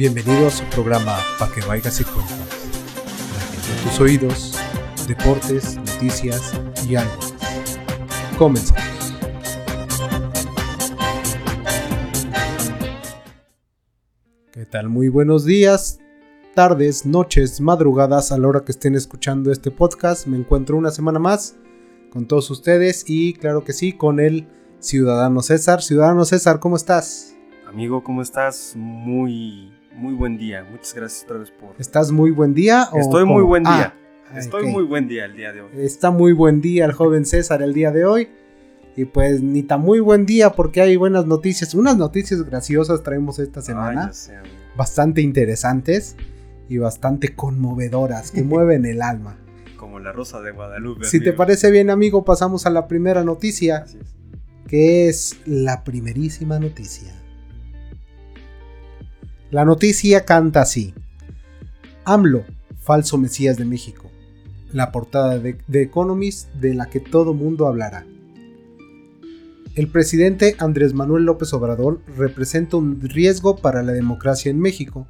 Bienvenido a su programa Pa' que vayas y cuentas. En tus oídos, deportes, noticias y algo. Comenzamos. ¿Qué tal? Muy buenos días, tardes, noches, madrugadas a la hora que estén escuchando este podcast. Me encuentro una semana más con todos ustedes y claro que sí, con el Ciudadano César. Ciudadano César, ¿cómo estás? Amigo, ¿cómo estás? Muy, muy buen día. Muchas gracias otra vez por... ¿Estás muy buen día? O Estoy muy buen día. Ah, Estoy muy buen día el día de hoy. Está muy buen día el joven César el día de hoy. Y pues ni tan muy buen día porque hay buenas noticias. Unas noticias graciosas traemos esta semana. bastante interesantes y bastante conmovedoras que mueven el alma. Como la rosa de Guadalupe. Si te amigo. parece bien amigo, pasamos a la primera noticia, Así es. que es la primerísima noticia. La noticia canta así. AMLO, falso Mesías de México. La portada de The Economist de la que todo mundo hablará. El presidente Andrés Manuel López Obrador representa un riesgo para la democracia en México,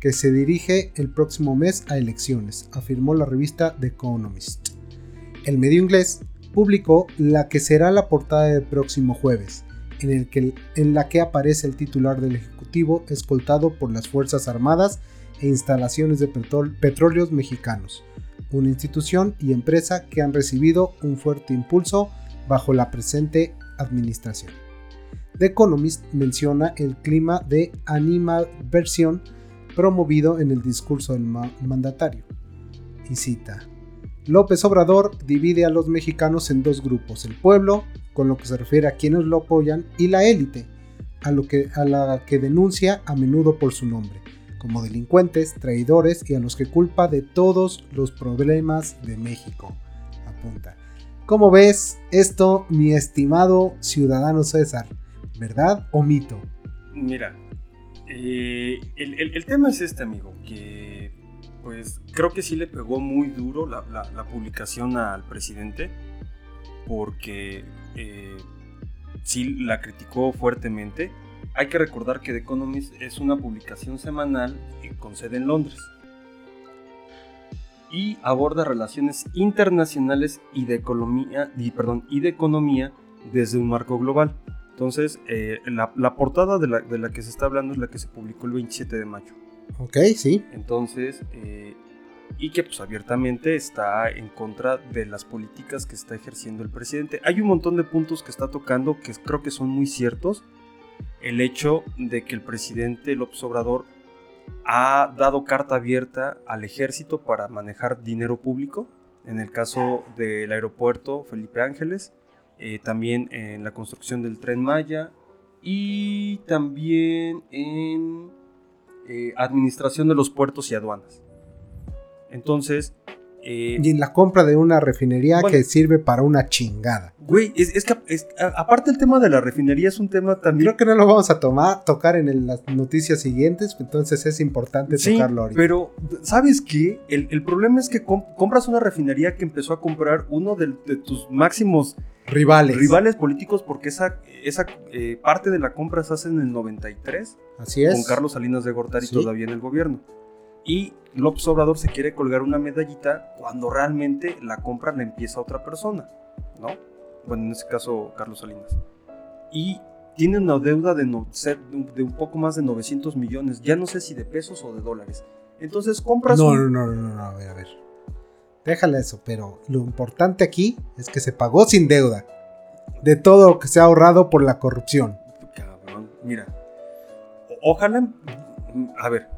que se dirige el próximo mes a elecciones, afirmó la revista The Economist. El medio inglés publicó la que será la portada del próximo jueves, en, el que, en la que aparece el titular del Ejecutivo escoltado por las Fuerzas Armadas e instalaciones de petróleos mexicanos, una institución y empresa que han recibido un fuerte impulso bajo la presente administración. The Economist menciona el clima de animadversión promovido en el discurso del ma- mandatario. Y cita, López Obrador divide a los mexicanos en dos grupos, el pueblo, con lo que se refiere a quienes lo apoyan, y la élite, a, lo que, a la que denuncia a menudo por su nombre, como delincuentes, traidores y a los que culpa de todos los problemas de México. Apunta. ¿Cómo ves esto, mi estimado ciudadano César? ¿Verdad o mito? Mira, eh, el, tema es este, amigo, que pues creo que sí le pegó muy duro la publicación al presidente, porque eh, sí la criticó fuertemente. Hay que recordar que The Economist es una publicación semanal eh, con sede en Londres y aborda relaciones internacionales y de economía, y, perdón, y de economía desde un marco global. Entonces, eh, la, la portada de la, de la que se está hablando es la que se publicó el 27 de mayo. Ok, sí. Entonces, eh, y que pues abiertamente está en contra de las políticas que está ejerciendo el presidente. Hay un montón de puntos que está tocando que creo que son muy ciertos. El hecho de que el presidente López Obrador ha dado carta abierta al ejército para manejar dinero público. En el caso del aeropuerto Felipe Ángeles, eh, también en la construcción del tren Maya y también en eh, administración de los puertos y aduanas. Entonces, eh, Y en la compra de una refinería Bueno. que sirve para una chingada. güey, es, es que es- a- aparte el tema de la refinería es un tema también... Creo que no lo vamos a tomar, tocar en el- las noticias siguientes, entonces es importante Sí, tocarlo ahorita. pero ¿sabes qué? El, el problema es que com- compras una refinería que empezó a comprar uno de, de tus máximos Rivales. rivales políticos porque esa, esa eh, parte de la compra se hace en el 93 Así es. con Carlos Salinas de Gortari Sí. todavía en el gobierno. Y López Obrador se quiere colgar una medallita cuando realmente la compra la empieza otra persona, ¿no? Bueno, en este caso Carlos Salinas. Y tiene una deuda de, no- ser- de un poco más de 900 millones, ya no sé si de pesos o de dólares. Entonces compras No, un- no, no, no, no, a ver, a ver. Déjale eso, pero lo importante aquí es que se pagó sin deuda. De todo lo que se ha ahorrado por la corrupción. Cabrón, mira. Ojalá. A ver.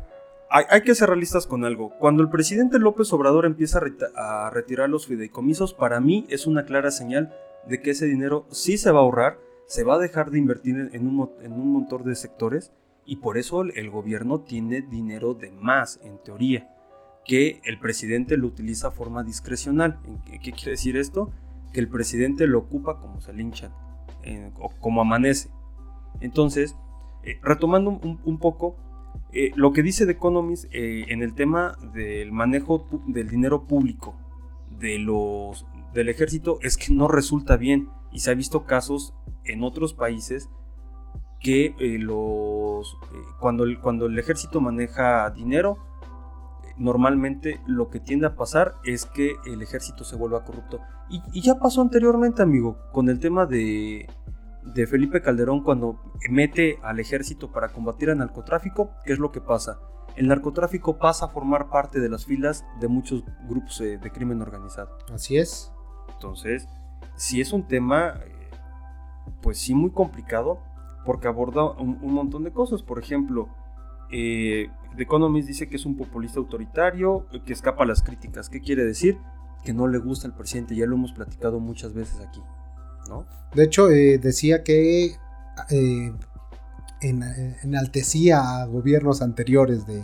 Hay, que ser realistas con algo. Cuando el presidente López Obrador empieza a, retirar los fideicomisos, para mí es una clara señal de que ese dinero sí se va a ahorrar, se va a dejar de invertir en, un, en montón de sectores y por eso el, gobierno tiene dinero de más, en teoría, que el presidente lo utiliza a forma discrecional. ¿En ¿Qué, quiere decir esto? Que el presidente lo ocupa como se linchan, eh, como amanece. Entonces, eh, retomando un poco, eh, lo que dice The Economist eh, en el tema del manejo del dinero público de los, del ejército es que no resulta bien y se ha visto casos en otros países que eh, los cuando, el, cuando el ejército maneja dinero, normalmente lo que tiende a pasar es que el ejército se vuelva corrupto. Y ya pasó anteriormente, amigo, con el tema de, de Felipe Calderón cuando mete al ejército para combatir el narcotráfico, ¿qué es lo que pasa? El narcotráfico pasa a formar parte de las filas de muchos grupos de crimen organizado. Así es. Entonces, si es un tema, eh, pues sí, muy complicado, porque aborda un, un montón de cosas. Por ejemplo, eh, The Economist dice que es un populista autoritario, que escapa a las críticas. ¿Qué quiere decir? Que no le gusta al presidente, ya lo hemos platicado muchas veces aquí. ¿No? De hecho, eh, decía que eh, en, eh, enaltecía a gobiernos anteriores de,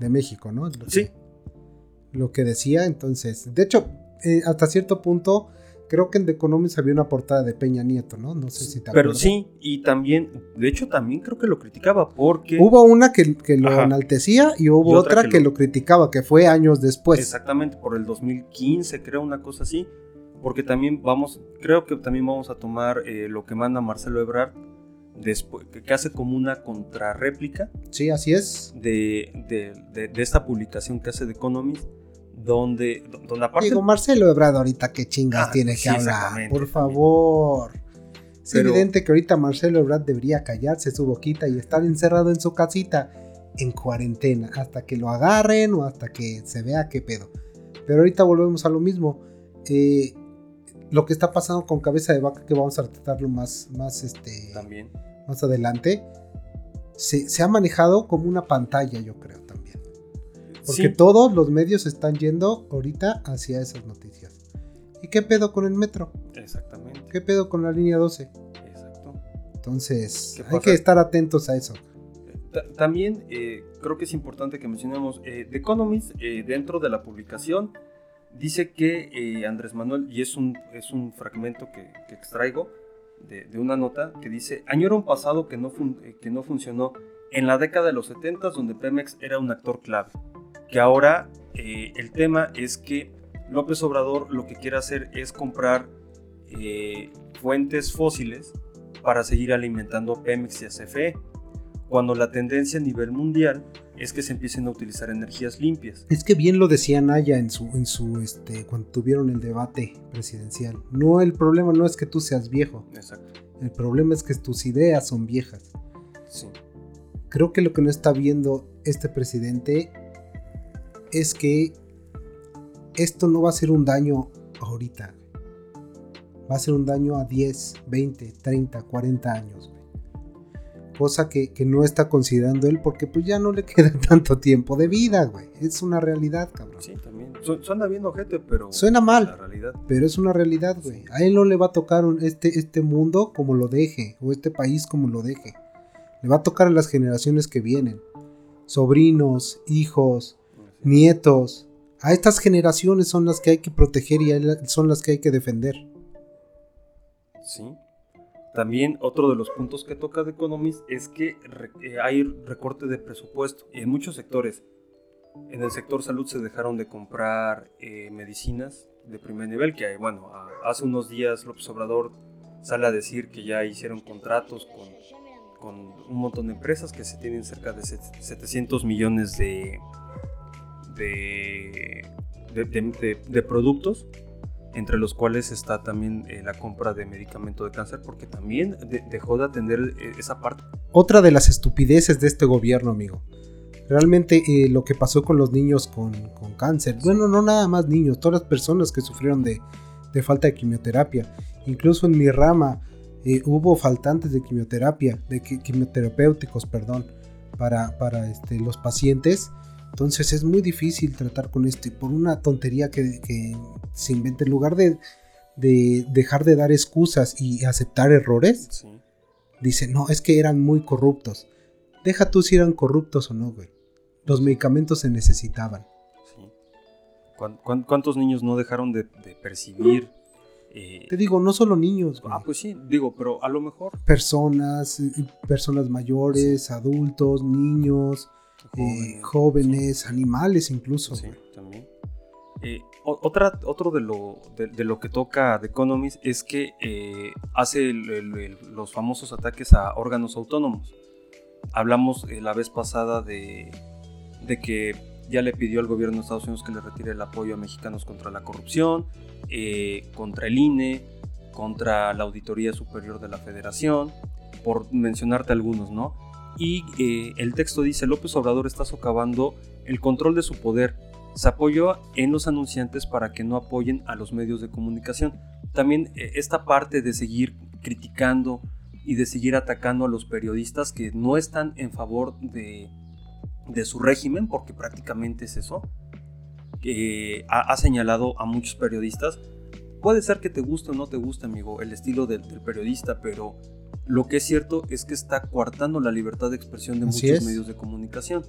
de México, ¿no? Lo que- Sí. Lo que decía, entonces. De hecho, eh, hasta cierto punto, creo que en The Economist había una portada de Peña Nieto, ¿no? No sé si te Pero acuerdas. sí, y también, de hecho también creo que lo criticaba porque... Hubo una que, que lo Ajá. enaltecía y hubo Y otra otra, que que, lo- lo... criticaba, que fue años después. Exactamente, por el 2015, creo, una cosa así. Porque también vamos, creo que también vamos a tomar eh, lo que manda Marcelo Ebrard, después, que, hace como una contrarréplica Sí, así es. de, de, de- de esta publicación que hace The Economist, donde, donde aparte... Digo, Marcelo Ebrard ahorita qué chingas Ah, tiene sí, que hablar. Por también. favor. Es Pero- evidente que ahorita Marcelo Ebrard debería callarse su boquita y estar encerrado en su casita en cuarentena hasta que lo agarren o hasta que se vea qué pedo. Pero ahorita volvemos a lo mismo. Eh, lo que está pasando con cabeza de vaca, que vamos a tratarlo más, más, este, También. más adelante, se, se ha manejado como una pantalla, yo creo también. Porque Sí, todos los medios están yendo ahorita hacia esas noticias. ¿Y qué pedo con el metro? exactamente. ¿Qué pedo con la línea 12? Exacto. Entonces, ¿Qué hay que estar atentos a eso. Ta- También eh, creo que es importante que mencionemos, eh, The Economist, eh, dentro de la publicación, dice que eh, Andrés Manuel, y es un, es un fragmento que, extraigo de, una nota, que dice, añora un pasado que no, eh, que no funcionó en la década de los 70 donde Pemex era un actor clave. Que ahora eh, el tema es que López Obrador lo que quiere hacer es comprar fuentes fósiles para seguir alimentando Pemex y a CFE cuando la tendencia a nivel mundial es que se empiecen a utilizar energías limpias. Es que bien lo decía Naya en su, en su, este, cuando tuvieron el debate presidencial. No, el problema no es que tú seas viejo. Exacto. El problema es que tus ideas son viejas. Sí. Creo que lo que no está viendo este presidente es que esto no va a ser un daño ahorita. Va a ser un daño a 10, 20, 30, 40 años. Cosa que, que no está considerando él porque pues ya no le queda tanto tiempo de vida, güey. Es una realidad, cabrón. Sí, también. Su- suena bien ojete, pero... Suena mal. La realidad. Pero es una realidad, güey. A él no le va a tocar un- este, este mundo como lo deje, o este país como lo deje. Le va a tocar a las generaciones que vienen. Sobrinos, hijos, nietos. A estas generaciones son las que hay que proteger y son las que hay que defender. Sí. También otro de los puntos que toca The Economist es que eh, hay recorte de presupuesto en muchos sectores. En el sector salud se dejaron de comprar eh, medicinas de primer nivel, que bueno, a- hace unos días López Obrador sale a decir que ya hicieron contratos con, un montón de empresas que se tienen cerca de set- 700 millones de, de, de- de- de productos entre los cuales está también eh, la compra de medicamento de cáncer, porque también de- dejó de atender eh, esa parte. Otra de las estupideces de este gobierno, amigo. Realmente eh, lo que pasó con los niños con, con cáncer. Bueno, no nada más niños, todas las personas que sufrieron de, de falta de quimioterapia. Incluso en mi rama eh, hubo faltantes de quimioterapia, de qui- quimioterapéuticos, perdón, para, para este, los pacientes. Entonces es muy difícil tratar con esto y por una tontería que, que se inventa. En lugar de, de dejar de dar excusas y aceptar errores, Sí. Dice, no, es que eran muy corruptos. Deja tú si eran corruptos o no, güey. Los medicamentos se necesitaban. sí. ¿Cuán- cuán- ¿Cuántos niños no dejaron de, de percibir? eh, Te digo, no solo niños, güey. ah, pues sí, digo, pero a lo mejor Personas, eh, personas mayores, adultos, niños, eh, jóvenes, jóvenes, animales incluso. Sí, güey. también. Eh, otra, otro de lo, de, lo que toca The Economist es que eh, hace los famosos ataques a órganos autónomos. Hablamos eh, la vez pasada de, de, que ya le pidió al gobierno de Estados Unidos que le retire el apoyo a mexicanos contra la corrupción, contra el INE, contra la Auditoría Superior de la Federación, por mencionarte algunos, ¿no? Y el texto dice, López Obrador está socavando el control de su poder se apoyó en los anunciantes para que no apoyen a los medios de comunicación. También eh, esta parte de seguir criticando y de seguir atacando a los periodistas que no están en favor de, su régimen, porque prácticamente es eso, que ha, señalado a muchos periodistas. Puede ser que te guste o no te guste, amigo, el estilo del, periodista, pero lo que es cierto es que está coartando la libertad de expresión de muchos medios de comunicación.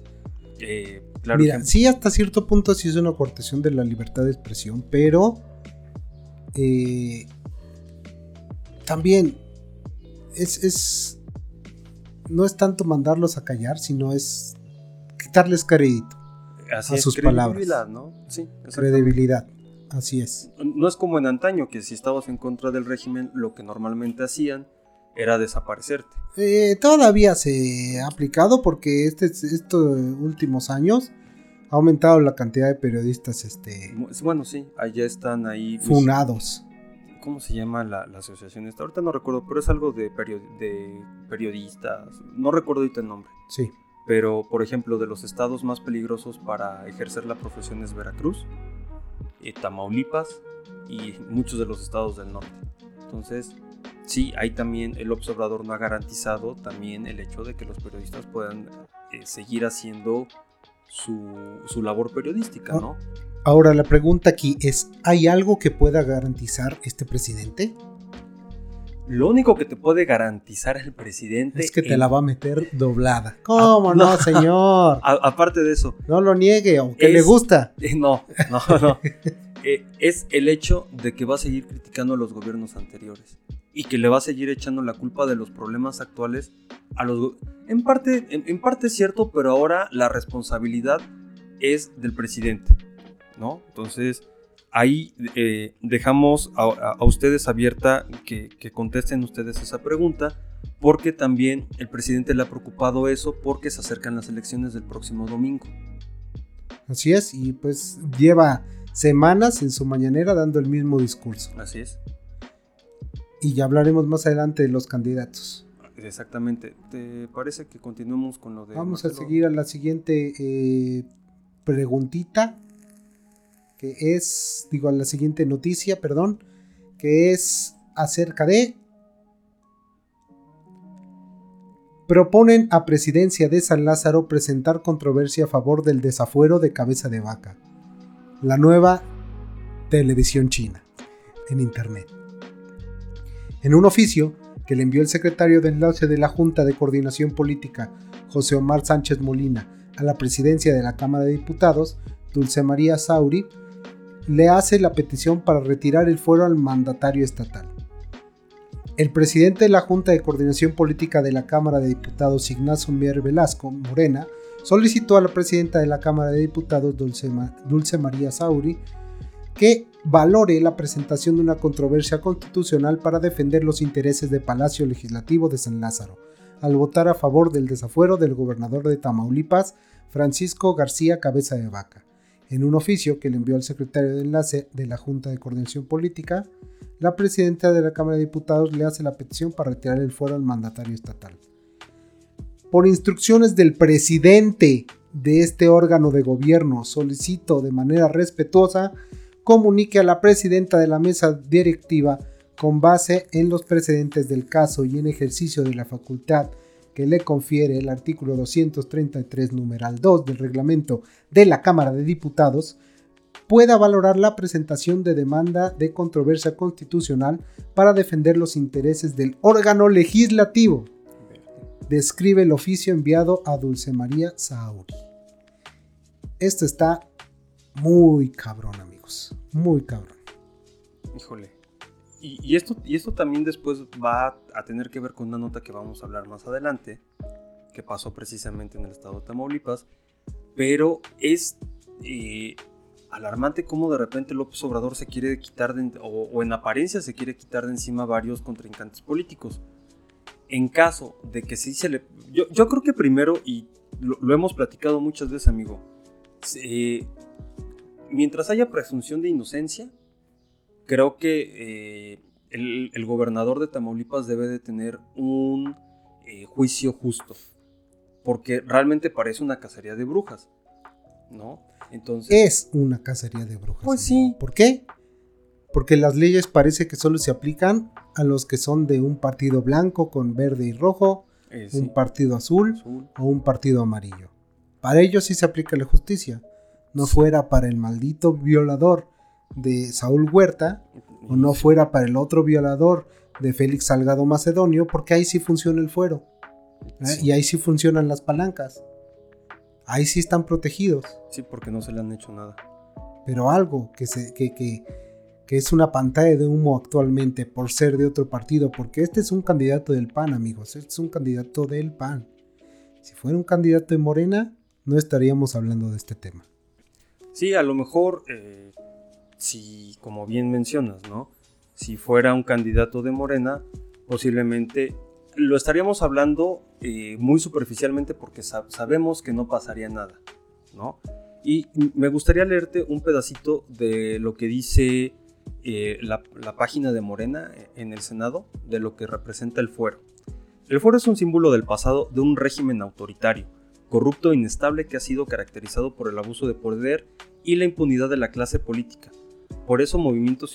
Eh, Mira, sí, hasta cierto punto sí es una cortesión de la libertad de expresión, pero eh, también es, no es tanto mandarlos a callar, sino es quitarles crédito a sus palabras. ¿no? Sí, credibilidad. Así es. No es como en antaño, que si estabas en contra del régimen, lo que normalmente hacían era desaparecerte. Eh, todavía se ha aplicado porque este, estos últimos años ha aumentado la cantidad de periodistas. Este, bueno, sí, allá están ahí. Funados. ¿Cómo se llama la, asociación esta? Ahorita no recuerdo, pero es algo de, de periodistas. No recuerdo ahorita el nombre. Sí. Pero, por ejemplo, de los estados más peligrosos para ejercer la profesión es Veracruz, eh, Tamaulipas y muchos de los estados del norte. Entonces, sí, ahí también el observador no ha garantizado también el hecho de que los periodistas puedan eh, seguir haciendo su, labor periodística, ah, ¿no? Ahora la pregunta aquí es, ¿hay algo que pueda garantizar este presidente? Lo único que te puede garantizar el presidente es que te la va a meter doblada. ¿Cómo no, señor? aparte de eso. No lo niegue, aunque le gusta. No, no, no. Eh, es el hecho de que va a seguir criticando a los gobiernos anteriores y que le va a seguir echando la culpa de los problemas actuales a los... En parte, en, parte es cierto, pero ahora la responsabilidad es del presidente, ¿no? Entonces, ahí eh, dejamos a, ustedes abierta que, que, contesten ustedes esa pregunta, porque también el presidente le ha preocupado eso porque se acercan las elecciones del próximo domingo. Así es, y pues lleva semanas en su mañanera dando el mismo discurso. Así es. Y ya hablaremos más adelante de los candidatos. Exactamente. ¿Te parece que continuemos con lo de... Vamos a seguir a la siguiente eh, preguntita, que es, digo, a la siguiente noticia, perdón, que es acerca de... Proponen a presidencia de San Lázaro presentar controversia a favor del desafuero de cabeza de vaca la nueva televisión china en Internet. En un oficio que le envió el secretario de enlace de la Junta de Coordinación Política, José Omar Sánchez Molina, a la presidencia de la Cámara de Diputados, Dulce María Sauri, le hace la petición para retirar el fuero al mandatario estatal. El presidente de la Junta de Coordinación Política de la Cámara de Diputados, Ignacio Mier Velasco Morena, solicitó a la presidenta de la Cámara de Diputados, Dulce, María Sauri, que valore la presentación de una controversia constitucional para defender los intereses del Palacio Legislativo de San Lázaro, al votar a favor del desafuero del gobernador de Tamaulipas, Francisco García Cabeza de Vaca. En un oficio que le envió al secretario de enlace de la Junta de Coordinación Política, la presidenta de la Cámara de Diputados le hace la petición para retirar el fuero al mandatario estatal por instrucciones del presidente de este órgano de gobierno, solicito de manera respetuosa comunique a la presidenta de la mesa directiva con base en los precedentes del caso y en ejercicio de la facultad que le confiere el artículo 233 numeral 2 del reglamento de la Cámara de Diputados, pueda valorar la presentación de demanda de controversia constitucional para defender los intereses del órgano legislativo describe el oficio enviado a Dulce María Sauri. Esto está muy cabrón, amigos. Muy cabrón. Híjole. Y, esto, y esto también después va a tener que ver con una nota que vamos a hablar más adelante, que pasó precisamente en el estado de Tamaulipas, pero es... Eh, alarmante cómo de repente López Obrador se quiere quitar de, o, en apariencia se quiere quitar de encima varios contrincantes políticos. En caso de que sí se le... Yo, creo que primero, y lo, hemos platicado muchas veces, amigo, mientras haya presunción de inocencia, creo que eh, el, gobernador de Tamaulipas debe de tener un eh, juicio justo, porque realmente parece una cacería de brujas, ¿no? Entonces... Es una cacería de brujas. Pues sí. ¿Por qué? Porque las leyes parece que solo se aplican a los que son de un partido blanco con verde y rojo, eh, un partido azul, o un partido amarillo. Para ellos sí se aplica la justicia. No fuera para el maldito violador de Saúl Huerta, o no fuera para el otro violador de Félix Salgado Macedonio, porque ahí sí funciona el fuero. ¿eh? Y ahí sí funcionan las palancas. Ahí sí están protegidos. Sí, porque no se le han hecho nada. Pero algo que, se, que, que, que es una pantalla de humo actualmente por ser de otro partido, porque este es un candidato del PAN, amigos. Este es un candidato del PAN. Si fuera un candidato de Morena, no estaríamos hablando de este tema. Sí, a lo mejor, eh, si, como bien mencionas, ¿no? Si fuera un candidato de Morena, posiblemente lo estaríamos hablando eh, muy superficialmente porque sabemos que no pasaría nada, ¿no? Y me gustaría leerte un pedacito de lo que dice eh, la, página de Morena en el Senado, de lo que representa el fuero. El fuero es un símbolo del pasado de un régimen autoritario, corrupto e inestable que ha sido caracterizado por el abuso de poder y la impunidad de la clase política. Por eso, Movimiento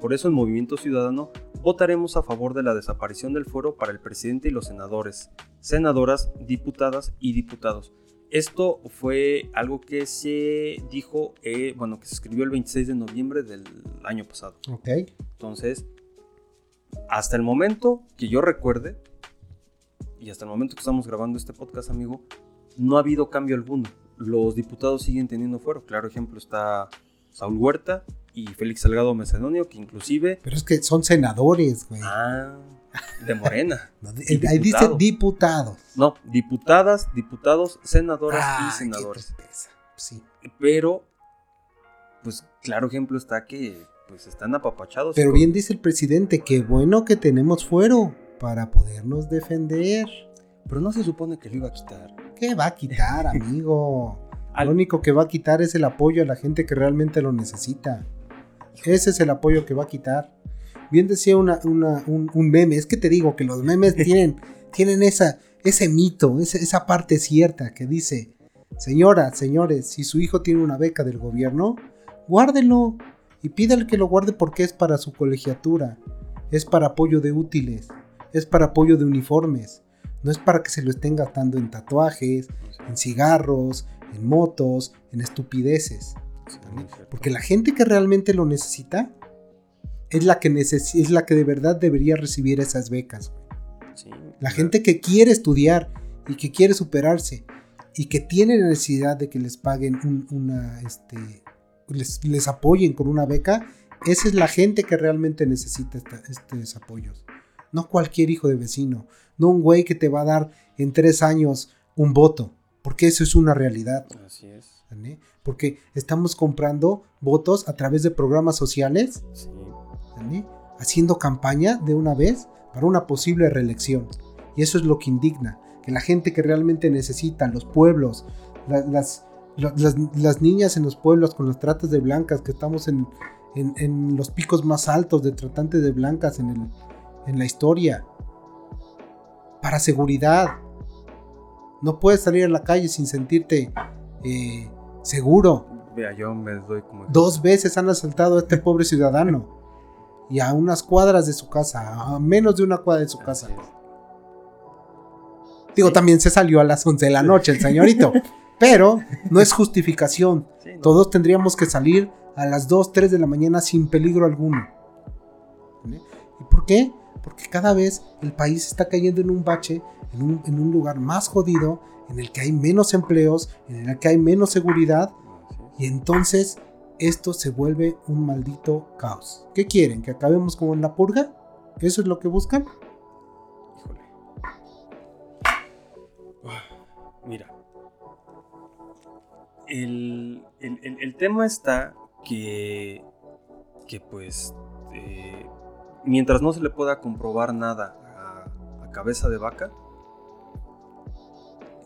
por eso en Movimiento Ciudadano votaremos a favor de la desaparición del fuero para el presidente y los senadores, senadoras, diputadas y diputados. Esto fue algo que se dijo, eh, bueno, que se escribió el 26 de noviembre del año pasado. Ok. Entonces, hasta el momento que yo recuerde, y hasta el momento que estamos grabando este podcast, amigo, no ha habido cambio alguno. Los diputados siguen teniendo fuero. Claro ejemplo está Saúl Huerta, y Félix Salgado Macedonio, que inclusive... Pero es que son senadores, güey. Ah, de Morena. ahí dice diputados. No, diputadas, diputados, senadoras y senadores. Sí. Pero, pues claro ejemplo está que pues están apapachados. Pero bien dice el presidente, qué bueno que tenemos fuero para podernos defender. Pero no se supone que lo iba a quitar. ¿Qué va a quitar, amigo? Lo único que va a quitar es el apoyo a la gente que realmente lo necesita. Ese es el apoyo que va a quitar. Bien decía una, un, meme, es que te digo que los memes tienen, tienen esa, ese mito, esa, esa parte cierta que dice, señora, señores, si su hijo tiene una beca del gobierno, guárdelo y pídale que lo guarde porque es para su colegiatura, es para apoyo de útiles, es para apoyo de uniformes, no es para que se lo estén gastando en tatuajes, en cigarros, en motos, en estupideces. Porque la gente que realmente lo necesita es la que, es la que de verdad debería recibir esas becas. la gente que quiere estudiar y que quiere superarse y que tiene necesidad de que les paguen una, este, les, apoyen con una beca, esa es la gente que realmente necesita estos apoyos. No cualquier hijo de vecino, no un güey que te va a dar en tres años un voto, porque eso es una realidad. Así es. Porque estamos comprando votos a través de programas sociales, haciendo campaña de una vez para una posible reelección. Y eso es lo que indigna, que la gente que realmente necesita, los pueblos, las, las, niñas en los pueblos con los tratos de blancas, que estamos en, en, los picos más altos de tratantes de blancas en, el, en la historia, para seguridad. No puedes salir a la calle sin sentirte eh, Seguro. Vea, yo me doy como... Dos veces han asaltado a este pobre ciudadano. Y a unas cuadras de su casa, a menos de una cuadra de su casa. Digo, también se salió a las 11 de la noche el señorito. pero no es justificación. Todos tendríamos que salir a las 2, 3 de la mañana sin peligro alguno. ¿Y por qué? Porque cada vez el país está cayendo en un bache, en un, en un lugar más jodido, en el que hay menos empleos, en el que hay menos seguridad, y entonces esto se vuelve un maldito caos. ¿Qué quieren? ¿Que acabemos como en la purga? ¿Eso es lo que buscan? Híjole. Mira. El, tema está que, que pues, eh, mientras no se le pueda comprobar nada a, cabeza de vaca,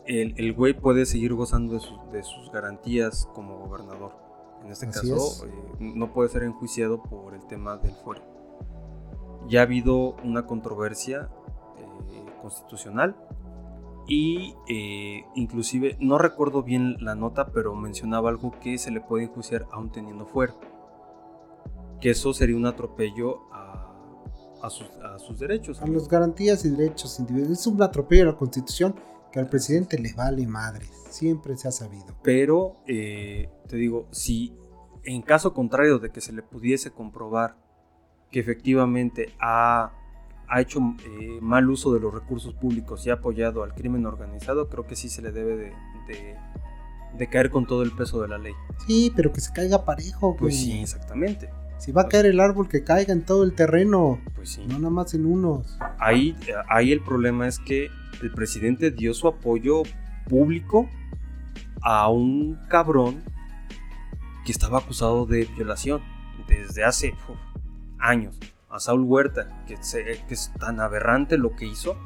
el, güey puede seguir gozando de, sus garantías como gobernador. En este caso, eh, no puede ser enjuiciado por el tema del fuero. Ya ha habido una controversia eh, constitucional y eh, inclusive no recuerdo bien la nota, pero mencionaba algo que se le puede enjuiciar aún teniendo fuero. Que eso sería un atropello a, sus, derechos. A las garantías y derechos individuales. Es un atropello a la constitución que al presidente le vale madre. Siempre se ha sabido. Pero, eh, te digo, si en caso contrario de que se le pudiese comprobar que efectivamente ha ha hecho eh, mal uso de los recursos públicos y ha apoyado al crimen organizado, creo que sí se le debe de, caer con todo el peso de la ley. Sí, pero que se caiga parejo, Pues sí, exactamente. Si va a caer el árbol, que caiga en todo el terreno. Pues sí. No nada más en unos. Ahí, ahí el problema es que el presidente dio su apoyo público a un cabrón que estaba acusado de violación desde hace años a Saul Huerta, que, es tan aberrante lo que hizo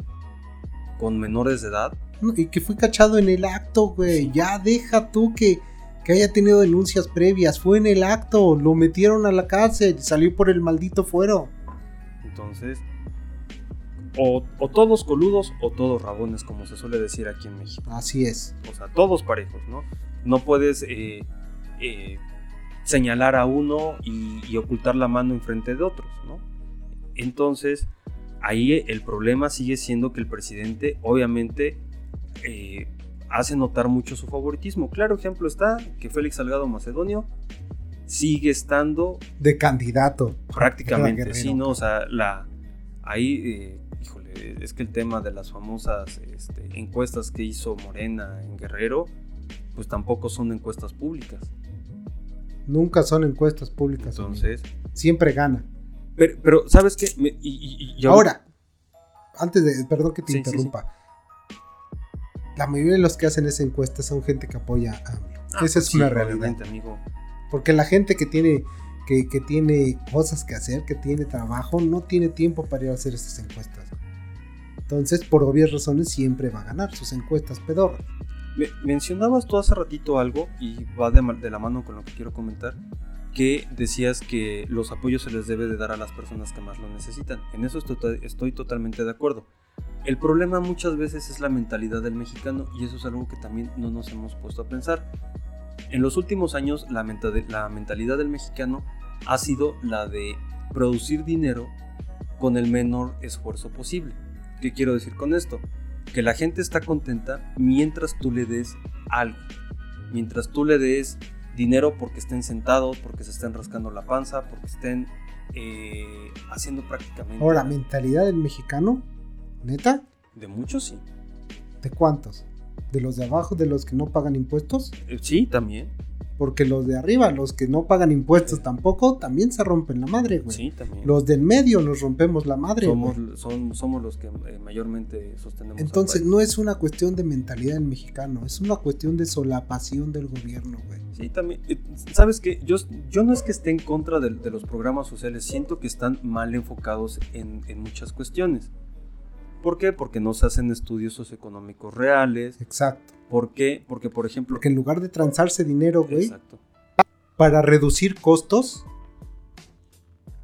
con menores de edad. Y que fue cachado en el acto, güey. Ya deja tú que, que haya tenido denuncias previas. Fue en el acto, lo metieron a la cárcel, salió por el maldito fuero. Entonces, o, todos coludos o todos rabones, como se suele decir aquí en México. Así es. O sea, todos parejos, ¿no? No puedes eh, eh, señalar a uno y, y, ocultar la mano enfrente de otros, ¿no? Entonces, ahí el problema sigue siendo que el presidente obviamente eh, hace notar mucho su favoritismo. Claro ejemplo está que Félix Salgado Macedonio sigue estando... De candidato. Prácticamente, sí, ¿no? O sea, la, ahí, eh, híjole, es que el tema de las famosas este, encuestas que hizo Morena en Guerrero, pues tampoco son encuestas públicas. Nunca son encuestas públicas. Entonces... Siempre gana. Pero, ¿sabes qué? y, Ahora, antes de, perdón que te interrumpa. La mayoría de los que hacen esa encuesta son gente que apoya a AMLO. Ah, esa es una realidad. Amigo. Porque la gente que tiene, que, tiene cosas que hacer, que tiene trabajo, no tiene tiempo para ir a hacer estas encuestas. Entonces, por obvias razones, siempre va a ganar sus encuestas pedorras. Mencionabas tú hace ratito algo, y va de, de la mano con lo que quiero comentar, que decías que los apoyos se les debe de dar a las personas que más lo necesitan. En eso estoy, totalmente de acuerdo. El problema muchas veces es la mentalidad del mexicano y eso es algo que también no nos hemos puesto a pensar. En los últimos años la, la mentalidad del mexicano ha sido la de producir dinero con el menor esfuerzo posible. ¿Qué quiero decir con esto? Que la gente está contenta mientras tú le des algo. Mientras tú le des dinero porque estén sentados, porque se estén rascando la panza, porque estén eh, haciendo prácticamente... Ahora, mentalidad del mexicano, neta. De muchos sí. ¿De cuántos? ¿De los de abajo, de los que no pagan impuestos? Eh, sí, también. Porque los de arriba, los que no pagan impuestos tampoco, también se rompen la madre, güey. Sí, también. Los del medio nos rompemos la madre, somos, somos los que eh, mayormente sostenemos. Entonces, no es una cuestión de mentalidad del mexicano, es una cuestión de solapación del gobierno, güey. Sí, también. Eh, ¿Sabes qué? Yo, yo no es que esté en contra de, los programas sociales, siento que están mal enfocados en, en muchas cuestiones. ¿Por qué? Porque no se hacen estudios socioeconómicos reales. Exacto. ¿Por qué? Porque, por ejemplo... Porque en lugar de transarse dinero, güey, para reducir costos,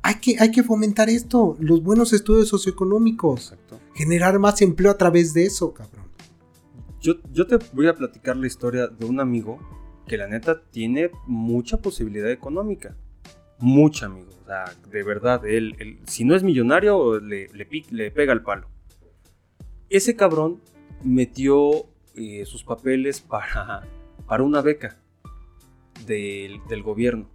hay que, hay que fomentar esto, los buenos estudios socioeconómicos. Exacto. Generar más empleo a través de eso, cabrón. Yo, yo te voy a platicar la historia de un amigo que la neta tiene mucha posibilidad económica. Mucha, amigo. O sea, de verdad, él, si no es millonario, le, le, le pega el palo. Ese cabrón metió eh, sus papeles para, para una beca del, gobierno.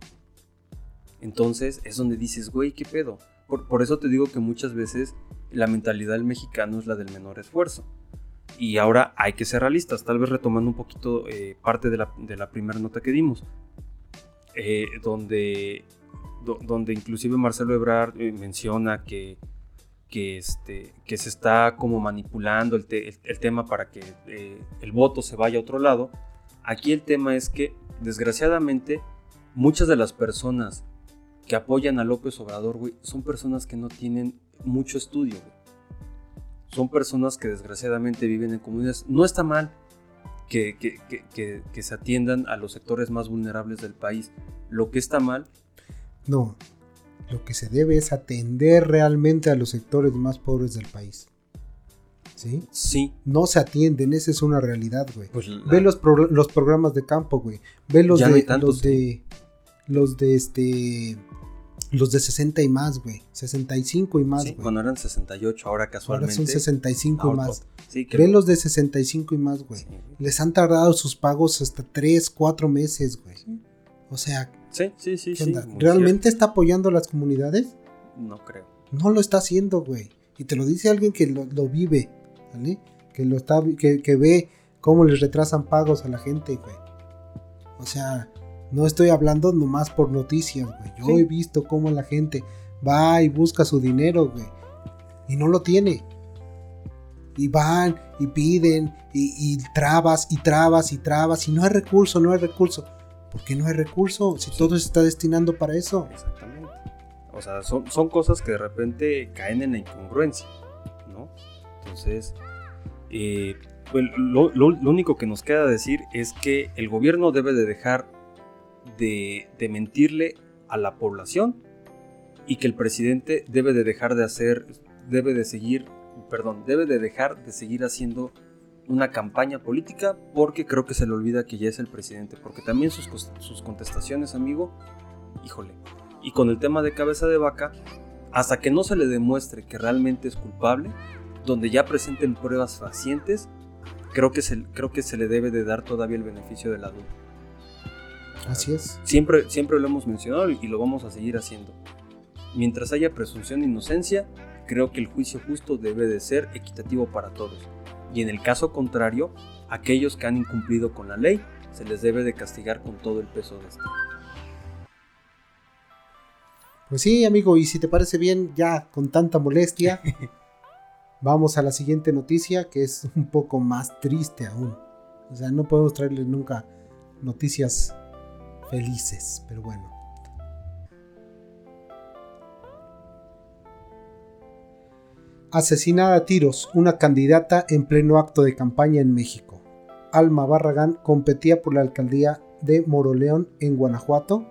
Entonces es donde dices, güey, ¿qué pedo? Por, eso te digo que muchas veces la mentalidad del mexicano es la del menor esfuerzo. Y ahora hay que ser realistas, tal vez retomando un poquito eh, parte de la, primera nota que dimos, eh, donde, donde inclusive Marcelo Ebrard menciona que que, este, que se está como manipulando el, tema para que eh, el voto se vaya a otro lado. Aquí el tema es que, desgraciadamente, muchas de las personas que apoyan a López Obrador, güey, son personas que no tienen mucho estudio, güey. Son personas que desgraciadamente viven en comunidades. No está mal que, se atiendan a los sectores más vulnerables del país. Lo que está mal. No, lo que se debe es atender realmente a los sectores más pobres del país. ¿Sí? Sí. No se atienden, esa es una realidad, güey. Pues Ve los, los, programas de campo, güey. Ve los de, los de. Los de este. Los de 60 y más, güey. 65 y más, sí, cuando eran 68, ahora casualmente. Ahora son 65 y más. Sí, Ve los de 65 y más, güey. Les han tardado sus pagos hasta 3, 4 meses, güey. O sea, Sí, sí, sí. sí ¿Realmente está apoyando a las comunidades? No creo. No lo está haciendo, güey. Y te lo dice alguien que lo, vive, ¿vale? Que lo está, que, ve cómo les retrasan pagos a la gente, güey. O sea, no estoy hablando nomás por noticias, güey. Yo he visto cómo la gente va y busca su dinero, güey. Y no lo tiene. Y van y piden y, y trabas y trabas y trabas y no hay recurso, no hay recurso. ¿Por qué no hay recurso si todo se está destinando para eso? Exactamente. O sea, son, son cosas que de repente caen en la incongruencia, ¿no? Entonces, eh, pues, lo, único que nos queda decir es que el gobierno debe de dejar de, de mentirle a la población y que el presidente debe de dejar de hacer, debe de seguir, perdón, debe de dejar de seguir haciendo una campaña política porque creo que se le olvida que ya es el presidente, porque también sus, sus contestaciones, amigo, híjole. Y con el tema de cabeza de vaca, hasta que no se le demuestre que realmente es culpable, donde ya presenten pruebas facientes, creo que se, creo que se le debe de dar todavía el beneficio de la duda. Así es. Siempre, siempre lo hemos mencionado y lo vamos a seguir haciendo. Mientras haya presunción de inocencia, creo que el juicio justo debe de ser equitativo para todos y en el caso contrario, aquellos que han incumplido con la ley se les debe de castigar con todo el peso de esto. Pues sí, amigo, y si te parece bien, ya con tanta molestia, vamos a la siguiente noticia que es un poco más triste aún. O sea, no podemos traerles nunca noticias felices, pero bueno. Asesinada a tiros una candidata en pleno acto de campaña en México. Alma Barragán competía por la alcaldía de Moroleón en Guanajuato,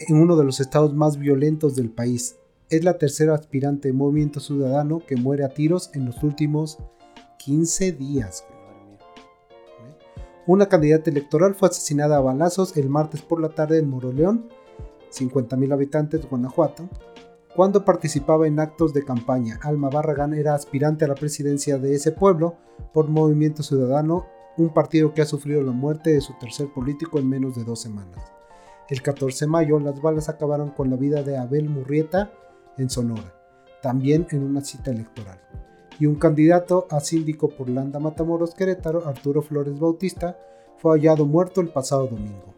en uno de los estados más violentos del país. Es la tercera aspirante de Movimiento Ciudadano que muere a tiros en los últimos 15 días. Una candidata electoral fue asesinada a balazos el martes por la tarde en Moroleón, 50.000 habitantes, Guanajuato, cuando participaba en actos de campaña, Alma Barragán era aspirante a la presidencia de ese pueblo por Movimiento Ciudadano, un partido que ha sufrido la muerte de su tercer político en menos de dos semanas. El 14 de mayo, las balas acabaron con la vida de Abel Murrieta en Sonora, también en una cita electoral. Y un candidato a síndico por Landa Matamoros Querétaro, Arturo Flores Bautista, fue hallado muerto el pasado domingo.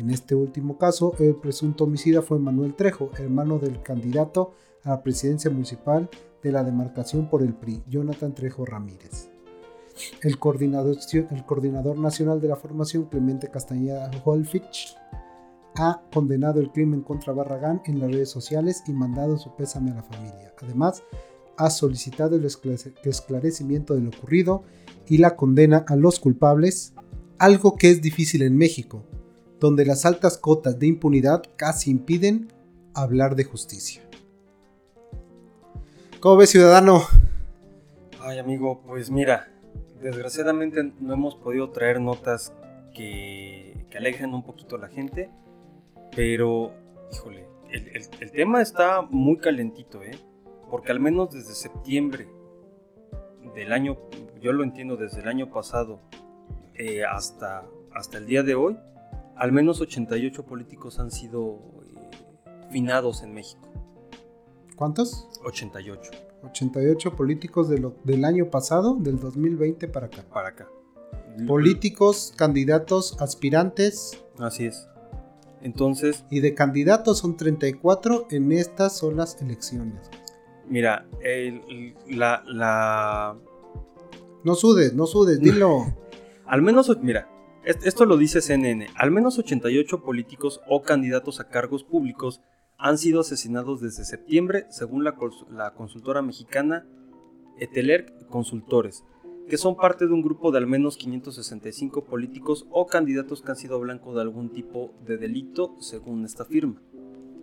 En este último caso, el presunto homicida fue Manuel Trejo, hermano del candidato a la presidencia municipal de la demarcación por el PRI, Jonathan Trejo Ramírez. El coordinador, nacional de la formación, Clemente Castañeda Holfich, ha condenado el crimen contra Barragán en las redes sociales y mandado su pésame a la familia. Además, ha solicitado el esclarecimiento de lo ocurrido y la condena a los culpables, algo que es difícil en México, donde las altas cotas de impunidad casi impiden hablar de justicia. ¿Cómo ves, ciudadano? Ay, amigo, pues mira, desgraciadamente no hemos podido traer notas que, alejen un poquito a la gente, pero, híjole, el, tema está muy calentito, ¿eh? Porque al menos desde septiembre del año, yo lo entiendo desde el año pasado eh, hasta, hasta el día de hoy, al menos 88 políticos han sido eh, finados en México. ¿Cuántos? 88. 88 políticos del año pasado, del 2020 para acá. Para acá. Políticos, candidatos, aspirantes. Así es. Entonces. Y de candidatos son 34 en estas son las elecciones. Mira, la, No sudes, no sudes, dilo. Al menos, mira, Esto lo dice CNN. Al menos 88 políticos o candidatos a cargos públicos han sido asesinados desde septiembre, según la, consultora mexicana Eteler Consultores, que son parte de un grupo de al menos 565 políticos o candidatos que han sido blanco de algún tipo de delito, según esta firma.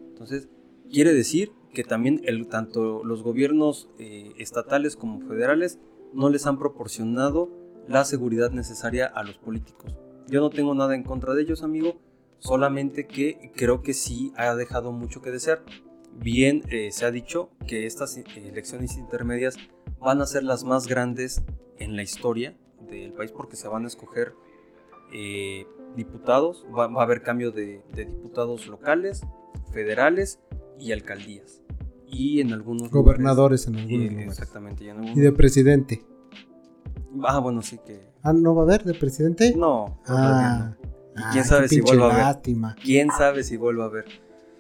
Entonces, quiere decir que también tanto los gobiernos eh, estatales como federales no les han proporcionado la seguridad necesaria a los políticos. Yo no tengo nada en contra de ellos, amigo, solamente que creo que sí ha dejado mucho que desear. Bien, eh, se ha dicho que estas elecciones intermedias van a ser las más grandes en la historia del país porque se van a escoger eh, diputados, va, a haber cambio de, diputados locales, federales y alcaldías. Y en algunos gobernadores en algunos lugares. Exactamente. Y, de presidente. Ah, bueno, sí que. Ah, ¿no va a haber de presidente? No. Ah. Y quién sabe si vuelva a ver. Quién sabe si vuelva a ver.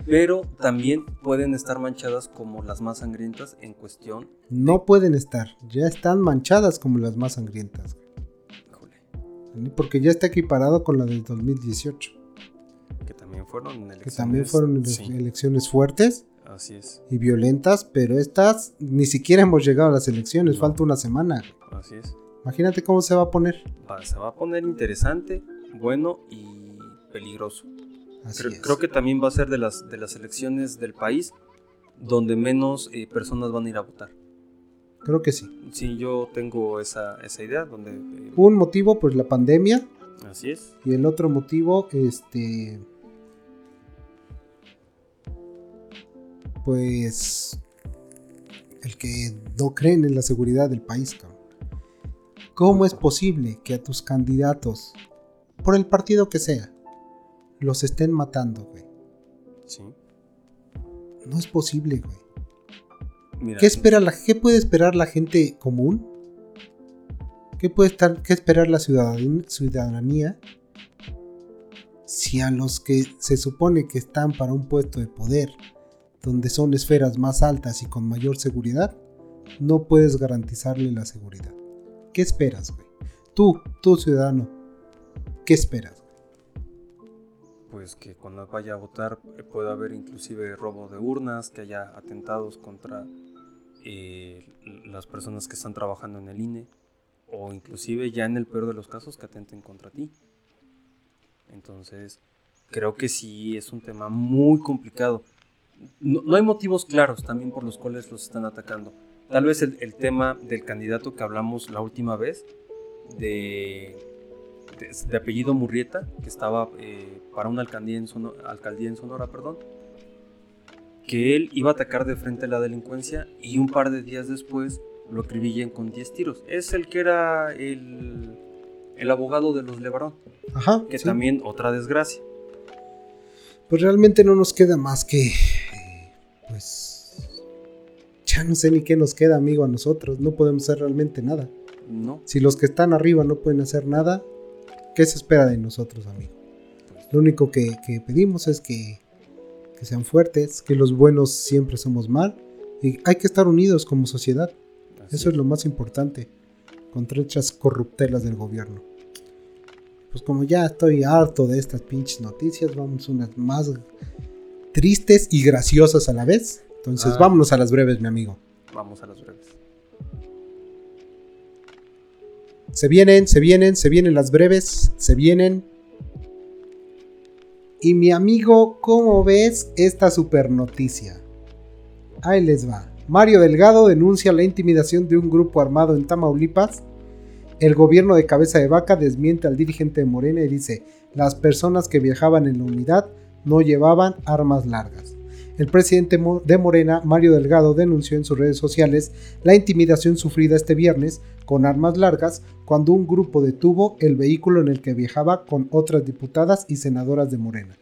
Pero también pueden estar manchadas como las más sangrientas en cuestión. No pueden estar, ya están manchadas como las más sangrientas. Porque ya está equiparado con la del 2018. Que también fueron elecciones. Que también fueron elecciones fuertes. Así es. Y violentas, pero estas ni siquiera hemos llegado a las elecciones, falta una semana. Así es. Imagínate cómo se va a poner. se va a poner interesante, bueno y peligroso. creo, que también va a ser de las, de las elecciones del país donde menos eh, personas van a ir a votar. Creo que sí. Sí, yo tengo esa, esa idea. Donde, eh, Un motivo, pues la pandemia. Así es. Y el otro motivo, este. Pues. El que no creen en la seguridad del país, cabrón. ¿Cómo es posible que a tus candidatos por el partido que sea, los estén matando, güey. Sí. No es posible, güey. ¿Qué, espera la, ¿Qué puede esperar la gente común? ¿Qué puede estar, qué esperar la ciudadanía si a los que se supone que están para un puesto de poder, donde son esferas más altas y con mayor seguridad, no puedes garantizarle la seguridad? ¿Qué esperas, güey? Tú, tú ciudadano, ¿Qué esperas? Pues que cuando vaya a votar eh, pueda haber inclusive robo de urnas, que haya atentados contra eh, las personas que están trabajando en el INE, o inclusive ya en el peor de los casos que atenten contra ti. Entonces, creo que sí es un tema muy complicado. No, hay motivos claros también por los cuales los están atacando. Tal vez el tema del candidato que hablamos la última vez, de de, apellido Murrieta, que estaba eh, para una alcaldía en, Sonora, alcaldía en Sonora, perdón, que él iba a atacar de frente a la delincuencia y un par de días después lo acribillan con 10 tiros. Es el que era el, el abogado de los Levarón. Ajá. Que también otra desgracia. Pues realmente no nos queda más que. Ya no sé ni qué nos queda, amigo, a nosotros. No podemos hacer realmente nada. No. Si los que están arriba no pueden hacer nada, ¿Qué se espera de nosotros, amigo? Lo único que, pedimos es que, sean fuertes, que los buenos siempre somos mal y hay que estar unidos como sociedad. Eso es lo más importante contra estas corruptelas del gobierno. Pues como ya estoy harto de estas pinches noticias, vamos unas más tristes y graciosas a la vez. Entonces ah. vámonos a las breves, mi amigo. Vamos a las breves. Se vienen, se vienen, se vienen las breves, se vienen. Y mi amigo, ¿cómo ves esta super noticia? Ahí les va. Mario Delgado denuncia la intimidación de un grupo armado en Tamaulipas. El gobierno de Cabeza de Vaca desmiente al dirigente de Morena y dice, las personas que viajaban en la unidad no llevaban armas largas. El presidente de Morena, Mario Delgado, denunció en sus redes sociales la intimidación sufrida este viernes con armas largas cuando un grupo detuvo el vehículo en el que viajaba con otras diputadas y senadoras de Morena,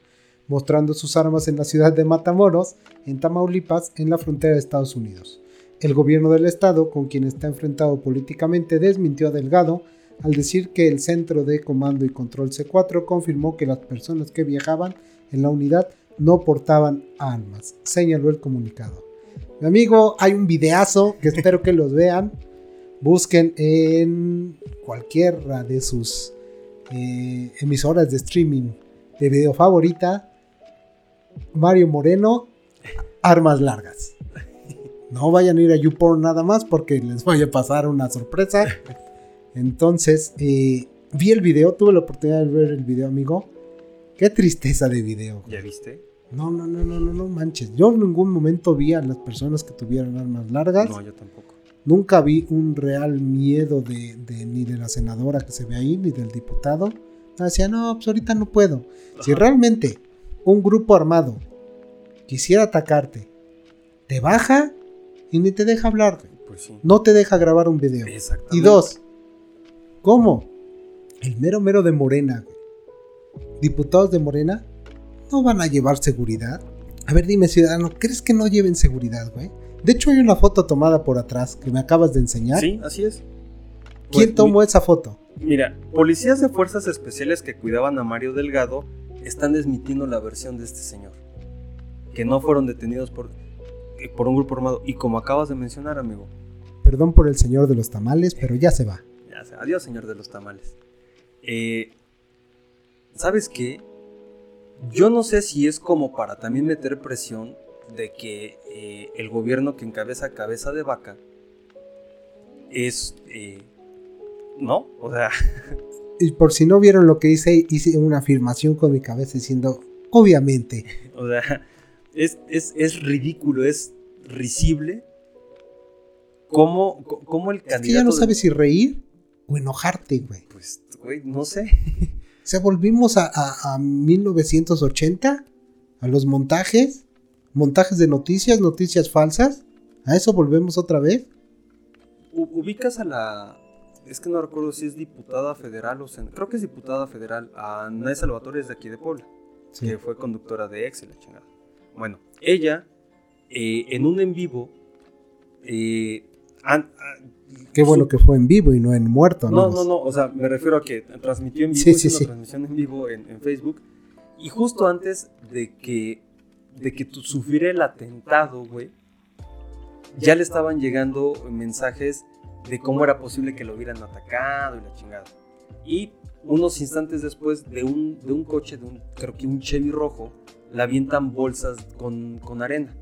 mostrando sus armas en la ciudad de Matamoros, en Tamaulipas, en la frontera de Estados Unidos. El gobierno del estado, con quien está enfrentado políticamente, desmintió a Delgado al decir que el Centro de Comando y Control C4 confirmó que las personas que viajaban en la unidad no portaban armas, señaló el comunicado. Mi amigo, hay un videazo que espero que los vean. Busquen en cualquiera de sus eh, emisoras de streaming de video favorita, Mario Moreno, armas largas. No vayan a ir a YouPorn nada más porque les voy a pasar una sorpresa. Entonces, eh, vi el video, tuve la oportunidad de ver el video, amigo. Qué tristeza de video. ¿Ya viste? No, no, no, no, no, no manches. Yo en ningún momento vi a las personas que tuvieran armas largas. No, yo tampoco. Nunca vi un real miedo de, de- ni de la senadora que se ve ahí, ni del diputado. Decía, no, pues ahorita no puedo. Si realmente un grupo armado quisiera atacarte, te baja y ni te deja hablar. güey. Pues sí. No te deja grabar un video. Exactamente. Y dos, ¿cómo? El mero mero de Morena, güey. Diputados de Morena no van a llevar seguridad. A ver, dime, ciudadano, ¿crees que no lleven seguridad, güey? De hecho, hay una foto tomada por atrás que me acabas de enseñar. Sí, así es. ¿Quién Pues, tomó esa foto? Mira, policías de fuerzas especiales que cuidaban a Mario Delgado están desmitiendo la versión de este señor. Que no fueron detenidos por, eh, por un grupo armado. Y como acabas de mencionar, amigo. Perdón por el señor de los tamales, pero ya se va. Ya sé, adiós, señor de los tamales. Eh, ¿Sabes qué? Yo no sé si es como para también meter presión de que eh, el gobierno que encabeza cabeza de vaca es... eh, ¿No? O sea, Y por si no vieron lo que hice, hice una afirmación con mi cabeza diciendo, obviamente. O sea, es, es, es ridículo, es risible. ¿Cómo, cómo el Es candidato. que ya no de- sabes si reír o enojarte, güey. Pues, güey, no sé. O sea, volvimos a, a- a 1980, a los montajes, montajes de noticias, noticias falsas. ¿A eso volvemos otra vez? Ubicas a la. Es que no recuerdo si es diputada federal o sen- Creo que es diputada federal. A Nay Salvatore es de aquí de Puebla. Sí. Que fue conductora de Excel, la chingada. Bueno, ella, eh, en un en vivo. eh, an- Qué bueno que fue en vivo y no en muerto. No, amigos. no, no, o sea, me refiero a que transmitió en vivo, Sí, hizo sí, una sí. transmisión en vivo en, en Facebook. Y justo antes de que, de que tu- sufriera el atentado, güey, ya le estaban llegando mensajes de cómo era posible que lo hubieran atacado y la chingada. Y unos instantes después de un, de un coche, de un, creo que un Chevy rojo, le avientan bolsas con, con arena.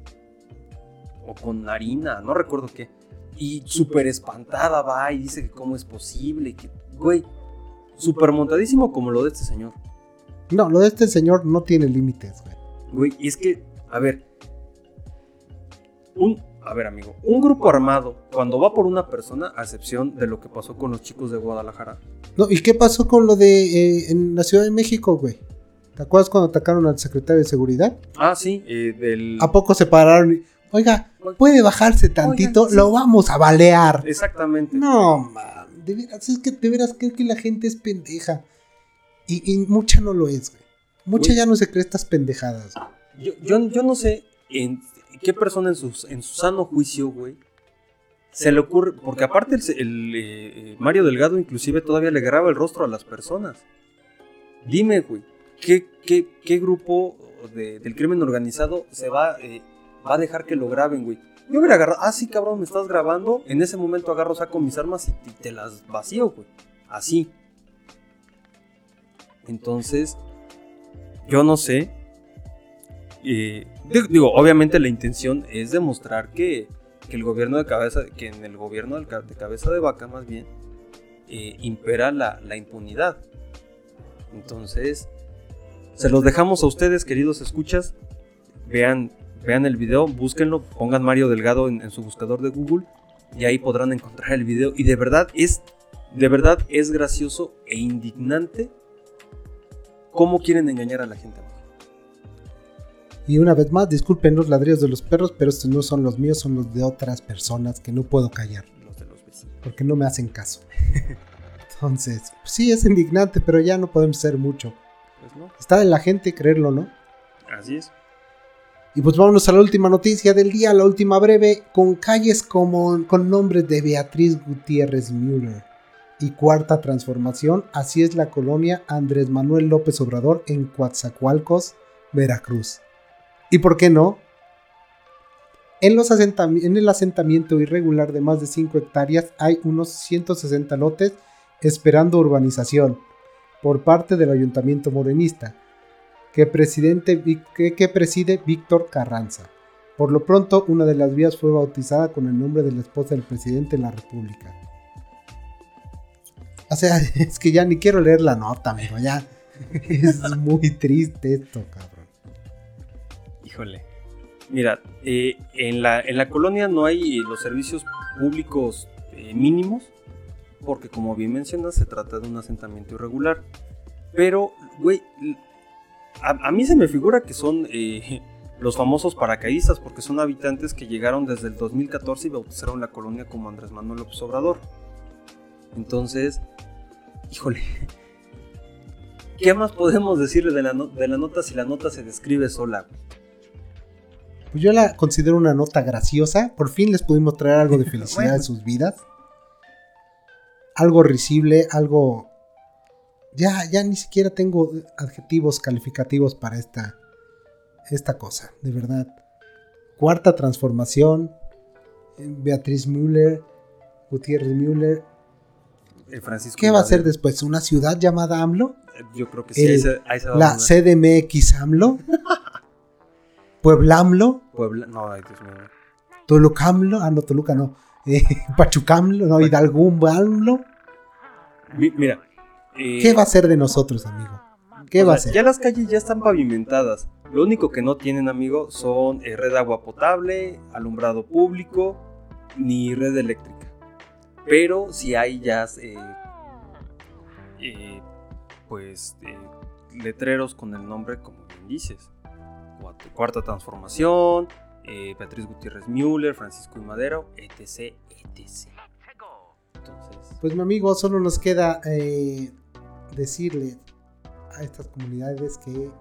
O con harina, no recuerdo qué. Y súper espantada va y dice que cómo es posible. Que, güey, súper montadísimo como lo de este señor. No, lo de este señor no tiene límites, güey. Güey, y es que, a ver. Un, a ver, amigo. Un grupo armado, cuando va por una persona, a excepción de lo que pasó con los chicos de Guadalajara. No, ¿y qué pasó con lo de eh, en la Ciudad de México, güey? ¿Te acuerdas cuando atacaron al secretario de Seguridad? Ah, sí, eh, del. ¿A poco se pararon? Oiga, ¿puede bajarse tantito? Lo vamos a balear. Exactamente. No, man, de veras, es que de veras creo que la gente es pendeja. Y, y mucha no lo es, güey. Mucha Güey. ya no se cree estas pendejadas. Yo, yo, yo no sé en qué persona en su, en su sano juicio, güey, se le ocurre. Porque aparte, el, el, eh, Mario Delgado, inclusive, todavía le graba el rostro a las personas. Dime, güey, ¿qué, qué, qué grupo de- del crimen organizado se va, eh, va a dejar que lo graben, güey? Yo hubiera agarrado, ah, sí, cabrón, me estás grabando. En ese momento agarro, saco mis armas y, te las vacío, güey. Así. Entonces, yo no sé. eh, digo- obviamente la intención es demostrar que, que el gobierno de cabeza, que en el gobierno de cabeza de vaca más bien, eh, impera la impunidad. Entonces, se los dejamos a ustedes, queridos escuchas. Vean, vean el video, búsquenlo, pongan Mario Delgado en, en su buscador de Google y ahí podrán encontrar el video. Y de verdad es, de verdad es gracioso e indignante cómo quieren engañar a la gente. Y una vez más, disculpen los ladrillos de los perros, pero estos no son los míos, son los de otras personas que no puedo callar, Los de los vecinos. porque no me hacen caso. Entonces, pues sí, es indignante, pero ya no podemos hacer mucho. Pues no, Está en la gente creerlo, ¿no? así es. Y pues vámonos a la última noticia del día, la última breve, con calles como, con nombres de Beatriz Gutiérrez Müller. Y cuarta transformación, así es la colonia Andrés Manuel López Obrador en Coatzacoalcos, Veracruz. ¿Y por qué no? En, los en el asentamiento irregular de más de 5 hectáreas hay unos 160 lotes esperando urbanización. por parte del ayuntamiento morenista, que, presidente, que, preside Víctor Carranza. Por lo pronto, una de las vías fue bautizada con el nombre de la esposa del presidente de la República. O sea, es que ya ni quiero leer la nota, amigo, ya. Es muy triste esto, cabrón. Híjole. Mira, eh, en, la, en la colonia no hay los servicios públicos eh, mínimos, porque como bien mencionas, se trata de un asentamiento irregular. Pero, güey, a, a mí se me figura que son eh, los famosos paracaidistas, porque son habitantes que llegaron desde el 2014 y bautizaron la colonia como Andrés Manuel López Obrador. Entonces, híjole, ¿qué más podemos decirle de la, no- de la nota si la nota se describe sola? Pues yo la considero una nota graciosa. Por fin les pudimos traer algo de felicidad Bueno. en sus vidas. Algo risible, algo... Ya, ya ni siquiera tengo adjetivos calificativos para esta, esta cosa, de verdad. Cuarta transformación. eh, Beatriz Müller, Gutiérrez Müller. Francisco ¿Qué va a ser después? ¿Una ciudad llamada AMLO? eh, Yo creo que sí, El- ahí se, ahí se va a ¿La. CDMX AMLO? ¿Pueblamlo? Puebla, no, mío. Tolucamlo, ah, no, Toluca no. Eh, Pachucamlo, no, Hidalgumballo. Mi- mira. Eh, ¿Qué va a ser de nosotros, amigo? ¿Qué va a ser? Ya las calles ya están pavimentadas. Lo único que no tienen, amigo, son eh, red de agua potable, alumbrado público, ni red eléctrica. Pero sí hay ya, eh, eh, pues, eh, letreros con el nombre, como bien dices. Cuarta, cuarta transformación, eh, Beatriz Gutiérrez Müller, Francisco y Madero, etc, etc. Entonces, Pues mi amigo, solo nos queda eh, decirle a estas comunidades que,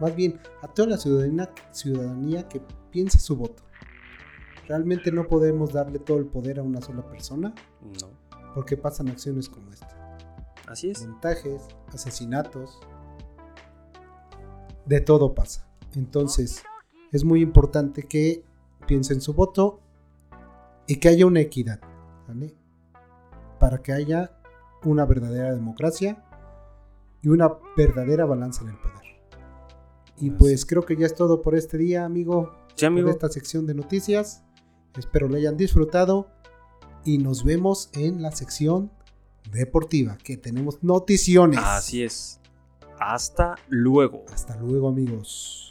más bien a toda la ciudadanía, ciudadanía que piense su voto. Realmente no podemos darle todo el poder a una sola persona no. porque pasan acciones como esta. Así es. montajes, asesinatos, de todo pasa. Entonces, es muy importante que piensen su voto y que haya una equidad, ¿vale? Para que haya una verdadera democracia y una verdadera balanza en el poder. Y pues creo que ya es todo por este día, amigo, Sí, amigo. por esta sección de noticias. Espero lo hayan disfrutado y nos vemos en la sección deportiva, que tenemos noticiones. Así es. Hasta luego. Hasta luego, amigos.